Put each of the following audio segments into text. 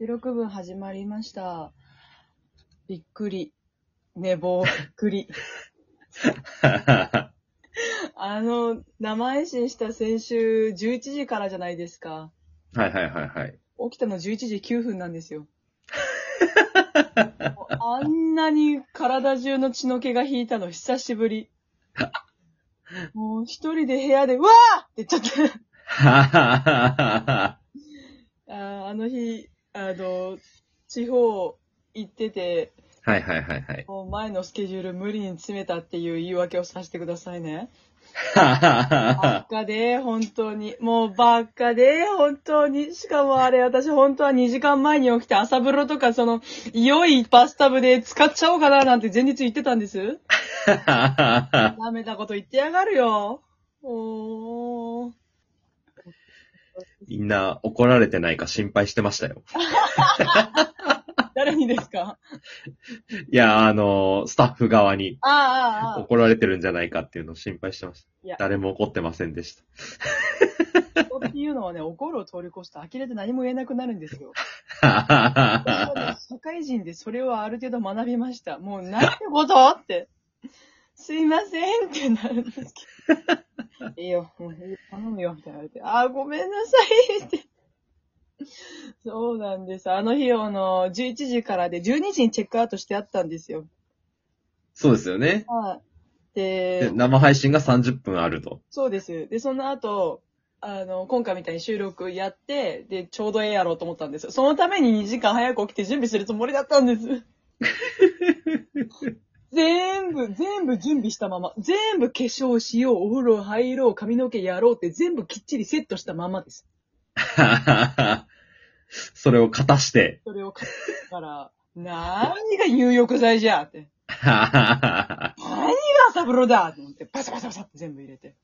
収録分始まりました。びっくり。寝坊、びっくり。あの、生配信した先週11時からじゃないですか。はいはいはいはい。起きたの11時9分なんですよ。も うあんなに体中の血の気が引いたの久しぶり。もう一人で部屋で、うわーって言っちゃった。あーあの日、あの、地方行ってて、はいはいはいはい。もう前のスケジュール無理に詰めたっていう言い訳をさせてくださいね。はばっかで、本当に。もうばっかで、本当に。しかもあれ、私本当は2時間前に起きて朝風呂とか、その、良いバスタブで使っちゃおうかななんて前日言ってたんです。ダメなこと言ってやがるよ。おー。みんな怒られてないか心配してましたよ。誰にですか？いや、あの、スタッフ側にああ。怒られてるんじゃないかっていうのを心配してましいやた。誰も怒ってませんでした。人っていうのはね、怒るを通り越して呆れて何も言えなくなるんですよ。私ははね社会人でそれをある程度学びました。もう、なんてこと？って。すいませんってなるんですけど。いいよ、もう頼むよ、みたいな言われて。あー、ごめんなさいって。そうなんです。あの日、あの、11時からで、12時にチェックアウトしてあったんですよ。そうですよね。はい。でで、生配信が30分あると。そうです。で、その後、あの、今回みたいに収録やって、で、ちょうどええやろうと思ったんですよ。そのために2時間早く起きて準備するつもりだったんです。全部、全部準備したまま、全部化粧しよう、お風呂入ろう、髪の毛やろうって全部きっちりセットしたままです。それを勝たして。それを買ったから、何が入浴剤じゃって。何が朝風呂だって思って、バサバサバサって全部入れて。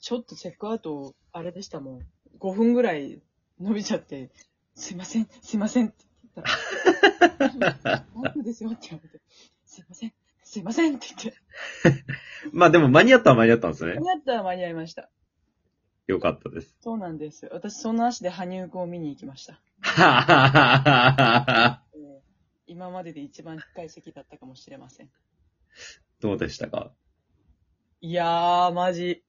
ちょっとチェックアウト、あれでしたもん。5分ぐらい伸びちゃって、すいません、すいませんって言ったら、大丈夫ですよって言われて、すいません、すいませんって言って、まあでも間に合ったは間に合ったんですね間。に合ったら間に合いました。よかったです。そうなんです。私、その足で羽生くんを見に行きました。えー今までで一番近い席だったかもしれません。どうでしたか？いやー、マジ。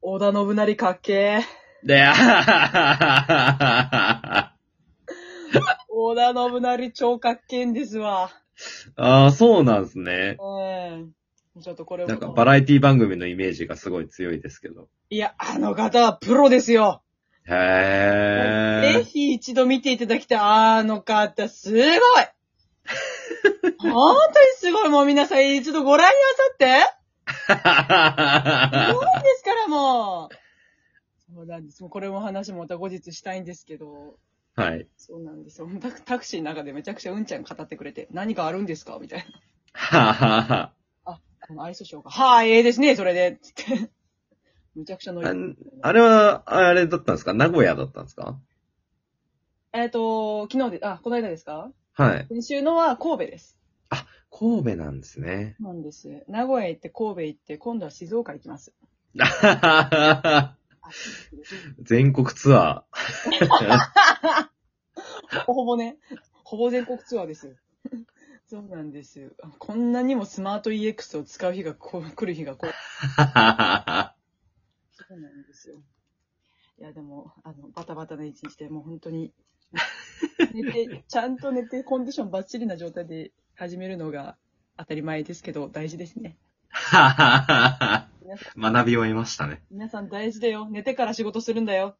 織田信成かっけー。で、織田信成超かっけんですわ。ああ、そうなんですね。ええちょっとこれをなんかバラエティ番組のイメージがすごい強いですけど。いや、あの方はプロですよ。へぜひ一度見ていただきたい。あの方、すごい本当にすごい。もう皆さん一度ご覧になさって。すごいですから、もう。そうなんです。もうこれも話もまた後日したいんですけど。はい。そうなんですよ。タクタクシーの中でめちゃくちゃうんちゃん語ってくれて、何かあるんですかみたいな。ははは。あ、あの、アイスショーか。はーい、ええですね、それで。つって。むちゃくちゃ乗りああれは、あれだったんですか？名古屋だったんですか？えっ、と、昨日で、あ、この間ですか？はい。先週のは神戸です。神戸なんですね。なんです。名古屋行って神戸行って、今度は静岡行きます。あ全国ツアほ ぼ ほぼね、ほぼ全国ツアーですよ。そうなんですよ。こんなにもスマート EX を使う日がこう来る日がこう。ー。そうなんですよ。いや、でも、あの、バタバタな一日でもう本当に、寝て、ちゃんと寝て、コンディションバッチリな状態で始めるのが当たり前ですけど、大事ですね。学びを得ましたね。皆さん大事だよ。寝てから仕事するんだよ。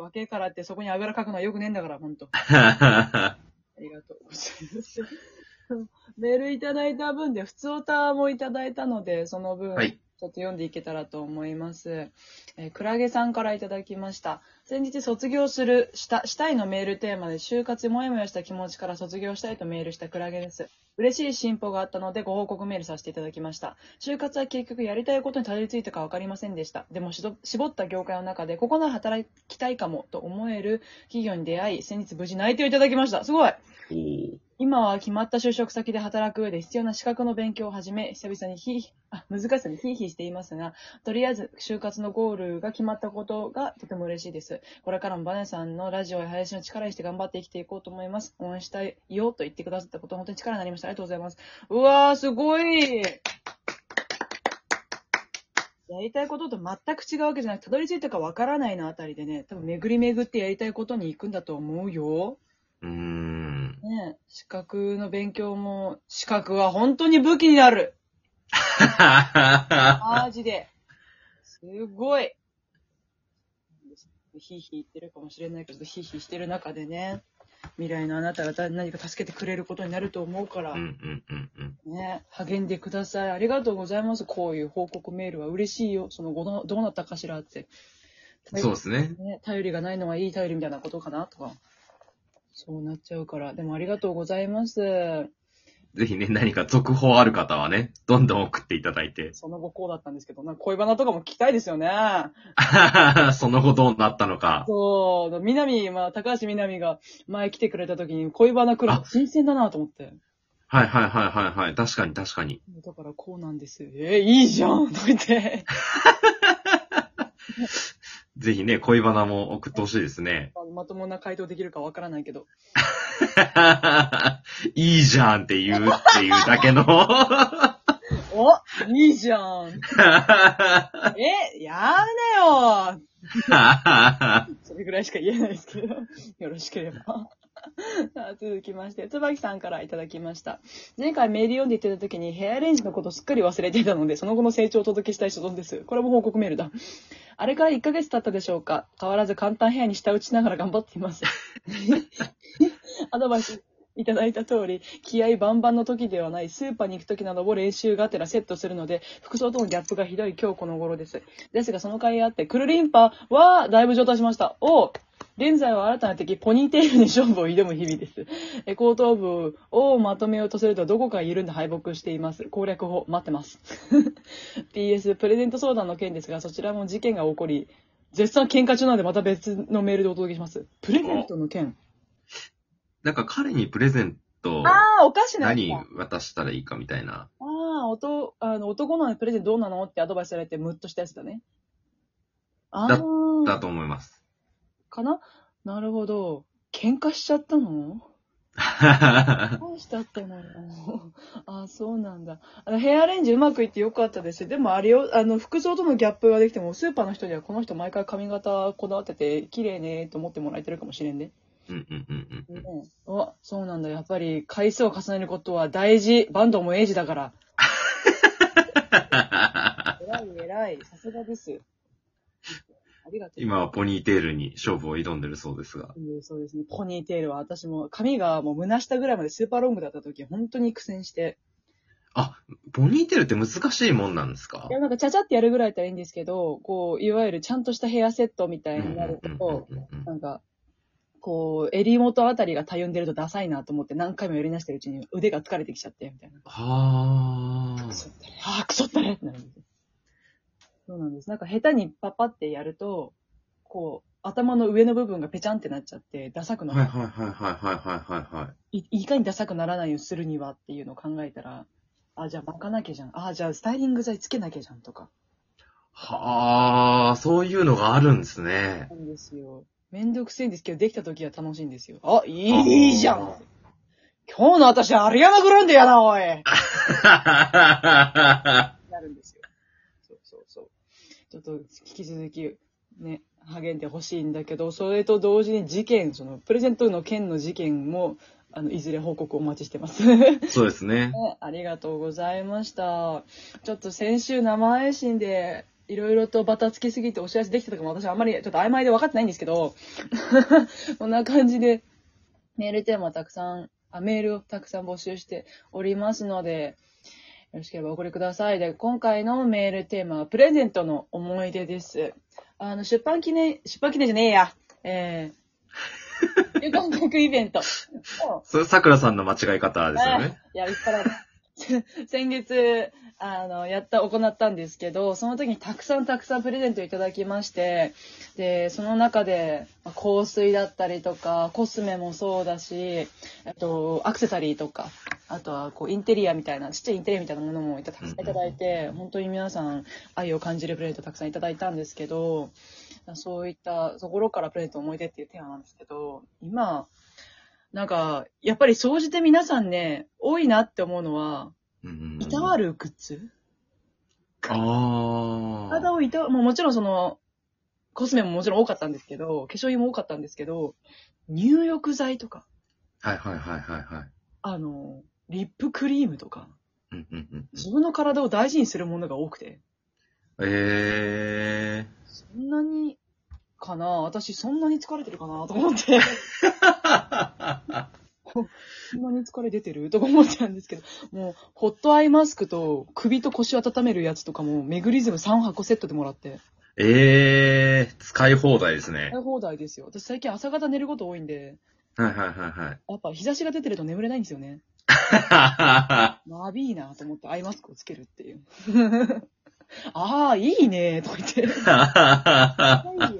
若えからってそこにあぐらかくのはよくねえんだから、ほんと。ありがとうございます。メールいただいた分で、普通オタもいただいたので、その分、はいちょっと読んでいけたらと思います。えークラゲさんからいただきました。先日卒業する、した、したいのメールテーマで、就活もやもやした気持ちから卒業したいとメールしたクラゲです。嬉しい進歩があったのでご報告メールさせていただきました。就活は結局やりたいことにたどり着いたか分かりませんでした。でもしど絞った業界の中で、ここなら働きたいかもと思える企業に出会い、先日無事内定をいただきました。すごい今は決まった就職先で働く上で必要な資格の勉強を始め、久々にひ、あ、難しさにヒーヒーしていますが、とりあえず就活のゴールが決まったことがとても嬉しいです。これからもバネさんのラジオや配信を力にして頑張って生きていこうと思います。応援したいよと言ってくださったこと、本当に力になりました。ありがとうございます。うわー、すごいやりたいことと全く違うわけじゃなくて、たどり着いたかわからないのあたりでね、多分巡り巡ってやりたいことに行くんだと思うよ。うーん。ね資格の勉強も、資格は本当に武器になる マジで。すごい。ヒーヒー言ってるかもしれないけど、ヒーヒーしてる中でね、未来のあなたが何か助けてくれることになると思うから、うんうんうんうん。ね、励んでください。ありがとうございます。こういう報告メールは嬉しいよ。その後どうどうなったかしらって。そうですね。ね、頼りがないのはいい頼りみたいなことかなとか。そうなっちゃうから。でもありがとうございます。ぜひね、何か続報ある方はね、どんどん送っていただいて。その後こうだったんですけど、なんか恋バナとかも聞きたいですよね。その後どうなったのか。そう、南、まあ、高橋南が前来てくれた時に恋バナ来る新鮮だなと思って。はいはいはいはいはい。確かに確かに。だからこうなんです。えーいいじゃんとか言って。ぜひね、恋バナも送ってほしいですね。まともな回答できるかわからないけど。いいじゃんって言うっていうだけの。おいいじゃん え、やめなよそれぐらいしか言えないですけど、よろしければ。さあ続きまして、椿さんからいただきました。前回メール読んでいただいた時にヘアアレンジのことすっかり忘れていたので、その後の成長をお届けしたい所存です。これも報告メールだ。あれから1ヶ月経ったでしょうか変わらず簡単ヘアに舌打ちながら頑張っています。アドバイスいただいた通り、気合バンバンの時ではないスーパーに行く時などを練習がてらセットするので、服装とのギャップがひどい今日この頃です。ですがその甲斐あって、クルリンパはだいぶ上達しました。お現在は新たな敵、ポニーテールに勝負を挑む日々です。え後頭部をまとめようとするとどこか緩んで敗北しています。攻略法、待ってます。PS、プレゼント相談の件ですが、そちらも事件が起こり、絶賛喧嘩中なのでまた別のメールでお届けします。プレゼントの件なんか彼にプレゼントああ、お菓子のやつ何だ。渡したらいいかみたいな。ああ、おと、あの、男のプレゼントどうなのってアドバイスされてムッとしたやつだね。あだあ、だと思います。かな？なるほど。喧嘩しちゃったの？どうしちゃったの？あ、そうなんだ。あの、ヘアアレンジうまくいってよかったです。でもあれよ、あの、服装とのギャップができても、スーパーの人にはこの人毎回髪型こだわってて、綺麗ねと思ってもらえてるかもしれんね。うんうんうんうんうん。ねあ、そうなんだ。やっぱり回数を重ねることは大事。バンドもエイジだから。偉い偉い。さすがです。ありがとう。今はポニーテールに勝負を挑んでるそうですが。うんそうですね。ポニーテールは私も髪がもう胸下ぐらいまでスーパーロングだった時、本当に苦戦して。ポニーテールって難しいもんなんですか？いや、なんかちゃちゃってやるぐらいだったらいいんですけど、こう、いわゆるちゃんとしたヘアセットみたいになると、うんうんうんうんなんか、こう、襟元あたりがたゆんでるとダサいなと思って何回もやりなしてるうちに腕が疲れてきちゃって、みたいな。はくそったれ、ああ、くそったれってなるんですよ。そうなんです。なんか下手にパッパってやると、こう、頭の上の部分がぺちゃんってなっちゃって、ダサくなる。はいはいはいはいはいはいはい。いいかにダサくならないようにするにはっていうのを考えたら、あ、じゃあ巻かなきゃじゃん。あ、じゃあスタイリング剤つけなきゃじゃんとか。はあ、そういうのがあるんですね。そうですよ。めんどくせえんですけど、できた時は楽しいんですよ。あ、いい、いいじゃん今日の私、アリアナ・グランデやな、おいははははは。ちょっと、引き続き、ね、励んでほしいんだけど、それと同時に事件、その、プレゼントの件の事件も、あの、いずれ報告お待ちしてます。そうですね。ねありがとうございました。ちょっと先週生配信で、いろいろとバタつきすぎてお知らせできてたかも私あんまりちょっと曖昧で分かってないんですけど、こんな感じでメールテーマたくさん、あ、メールをたくさん募集しておりますので、よろしければお送りください。で、今回のメールテーマはプレゼントの思い出です。あの、出版記念、出版記念じゃねえや。えー、有観客イベントをそれ、桜さんの間違い方ですよね。いや、いっぱいある。先月、あの、やった、行ったんですけど、その時にたくさんたくさんプレゼントいただきまして、で、その中で、まあ香水だったりとか、コスメもそうだし、あと、アクセサリーとか、あとは、こう、インテリアみたいな、ちっちゃいインテリアみたいなものもいたたくさんいただいて、本当に皆さん愛を感じるプレゼントたくさんいただいたんですけど、そういったところからプレゼント思い出っていうテーマなんですけど、今、なんか、やっぱり総じて皆さんね、多いなって思うのは、うんいたわるグッズああ。体をいた、もうもちろんその、コスメももちろん多かったんですけど、化粧品も多かったんですけど、入浴剤とか、はいはいはいはいはい。あの、リップクリームとか、うんうんうんうん。自分の体を大事にするものが多くて、えそんなに、かな私そんなに疲れてるかなとか思って、ー。そんなに疲れ出てるとか思っちゃうんですけど、もう、ホットアイマスクと首と腰を温めるやつとかも、メグリズム3箱セットでもらって、えー、使い放題ですね使い。放題ですよ。私最近朝方寝ること多いんで、はいはいはいはい。やっぱ日差しが出てると眠れないんですよね。は まびいなと思ってアイマスクをつけるっていう。ああ、いいねとか言って。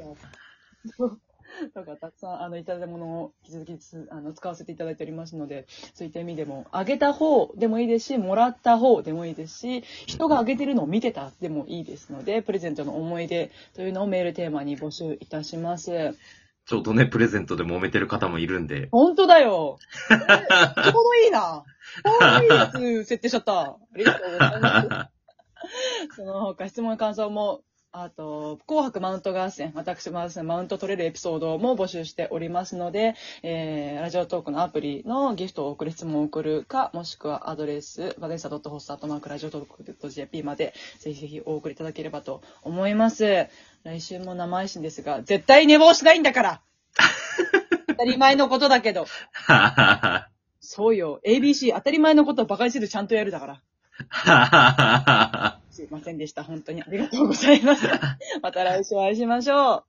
だからたくさん、あの、いただいたものを引き続きつあの使わせていただいておりますので、そういった意味でも、あげた方でもいいですし、もらった方でもいいですし、人があげてるのを見てたでもいいですので、プレゼントの思い出というのをメールテーマに募集いたします。ちょうどね、プレゼントで揉めてる方もいるんで。本当だよ。えちょうどいいな。ちょうどいいやつ設定しちゃった。ありがとうございます。その他質問感想も、あと、紅白マウント合戦、私もですねマウント取れるエピソードも募集しておりますので、えー、ラジオトークのアプリのギフトを送る質問を送るか、もしくはアドレス、バデンサ .host.mark ラジオトーク .jp まで、ぜひぜひお送りいただければと思います。来週も生配信ですが、絶対寝坊しないんだから当たり前のことだけど。そうよ。ABC 当たり前のことを馬鹿にせずちゃんとやるだから。すいませんでした。本当にありがとうございます。また来週お会いしましょう。